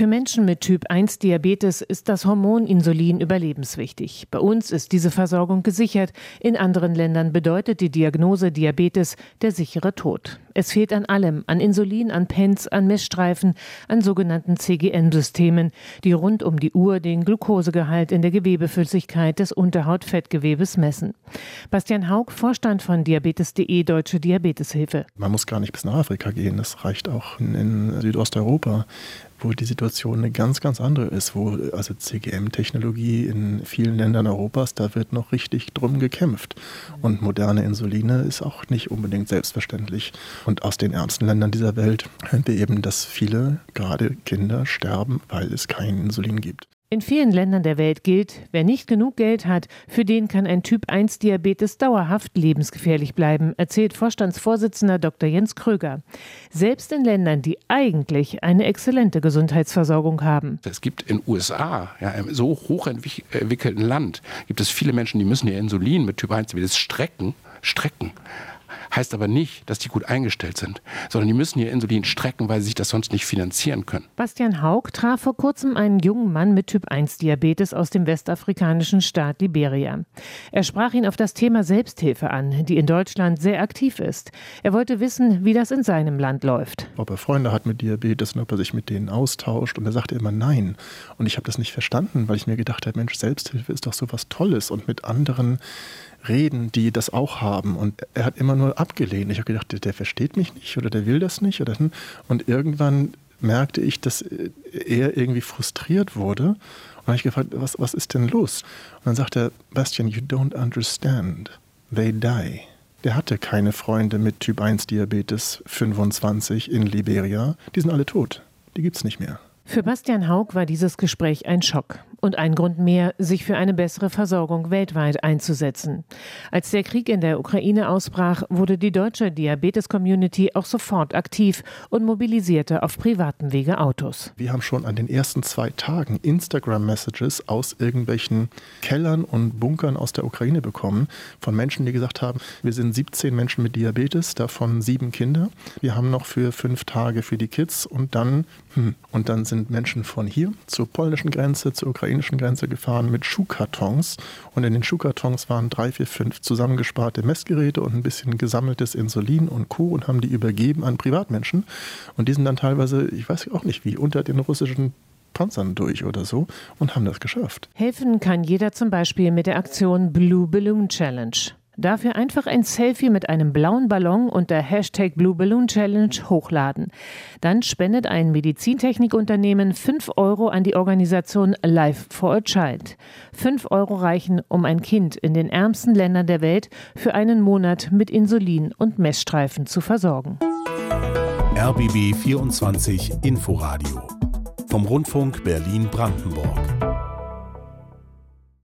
Für Menschen mit Typ 1 Diabetes ist das Hormon Insulin überlebenswichtig. Bei uns ist diese Versorgung gesichert. In anderen Ländern bedeutet die Diagnose Diabetes der sichere Tod. Es fehlt an allem, an Insulin, an Pens, an Messstreifen, an sogenannten CGM-Systemen, die rund um die Uhr den Glukosegehalt in der Gewebeflüssigkeit des Unterhautfettgewebes messen. Bastian Haug, Vorstand von Diabetes.de Deutsche Diabeteshilfe. Man muss gar nicht bis nach Afrika gehen, das reicht auch in, Südosteuropa wo die Situation eine ganz, ganz andere ist, wo also CGM-Technologie in vielen Ländern Europas, da wird noch richtig drum gekämpft. Und moderne Insuline ist auch nicht unbedingt selbstverständlich. Und aus den ärmsten Ländern dieser Welt hören wir eben, dass viele, gerade Kinder, sterben, weil es kein Insulin gibt. In vielen Ländern der Welt gilt, wer nicht genug Geld hat, für den kann ein Typ-1-Diabetes dauerhaft lebensgefährlich bleiben, erzählt Vorstandsvorsitzender Dr. Jens Kröger. Selbst in Ländern, die eigentlich eine exzellente Gesundheitsversorgung haben. Es gibt in USA, ja, einem so hochentwickelten Land, gibt es viele Menschen, die müssen ihr Insulin mit Typ-1-Diabetes strecken, strecken heißt aber nicht, dass die gut eingestellt sind, sondern die müssen ihr Insulin strecken, weil sie sich das sonst nicht finanzieren können. Bastian Haug traf vor kurzem einen jungen Mann mit Typ-1-Diabetes aus dem westafrikanischen Staat Liberia. Er sprach ihn auf das Thema Selbsthilfe an, die in Deutschland sehr aktiv ist. Er wollte wissen, wie das in seinem Land läuft. Ob er Freunde hat mit Diabetes und ob er sich mit denen austauscht. Und er sagte immer nein. Und ich habe das nicht verstanden, weil ich mir gedacht habe, Mensch, Selbsthilfe ist doch so was Tolles und mit anderen reden, die das auch haben. Und er hat immer nur abgelehnt. Ich habe gedacht, der, der, versteht mich nicht oder der will das nicht. Oder, hm. und irgendwann merkte ich, dass er irgendwie frustriert wurde. Und habe ich gefragt, was, was ist denn los? Und dann sagt er, Bastian, you don't understand. They die. Der hatte keine Freunde mit Typ 1 Diabetes 25 in Liberia. Die sind alle tot. Die gibt es nicht mehr. Für Bastian Haug war dieses Gespräch ein Schock und ein Grund mehr, sich für eine bessere Versorgung weltweit einzusetzen. Als der Krieg in der Ukraine ausbrach, wurde die deutsche Diabetes-Community auch sofort aktiv und mobilisierte auf privatem Wege Autos. Wir haben schon an den ersten zwei Tagen Instagram-Messages aus irgendwelchen Kellern und Bunkern aus der Ukraine bekommen von Menschen, die gesagt haben, wir sind 17 Menschen mit Diabetes, davon sieben Kinder. Wir haben noch für fünf Tage für die Kids und dann, hm, und dann sind Menschen von hier zur polnischen Grenze, zur ukrainischen Grenze gefahren mit Schuhkartons. Und in den Schuhkartons waren drei, vier, fünf zusammengesparte Messgeräte und ein bisschen gesammeltes Insulin und Co. und haben die übergeben an Privatmenschen. Und die sind dann teilweise, ich weiß auch nicht wie, unter den russischen Panzern durch oder so und haben das geschafft. Helfen kann jeder zum Beispiel mit der Aktion Blue Balloon Challenge. Dafür einfach ein Selfie mit einem blauen Ballon unter Hashtag Blue Balloon Challenge hochladen. Dann spendet ein Medizintechnikunternehmen 5 Euro an die Organisation Life for a Child. 5 Euro reichen, um ein Kind in den ärmsten Ländern der Welt für einen Monat mit Insulin und Messstreifen zu versorgen. RBB 24 Inforadio vom Rundfunk Berlin-Brandenburg.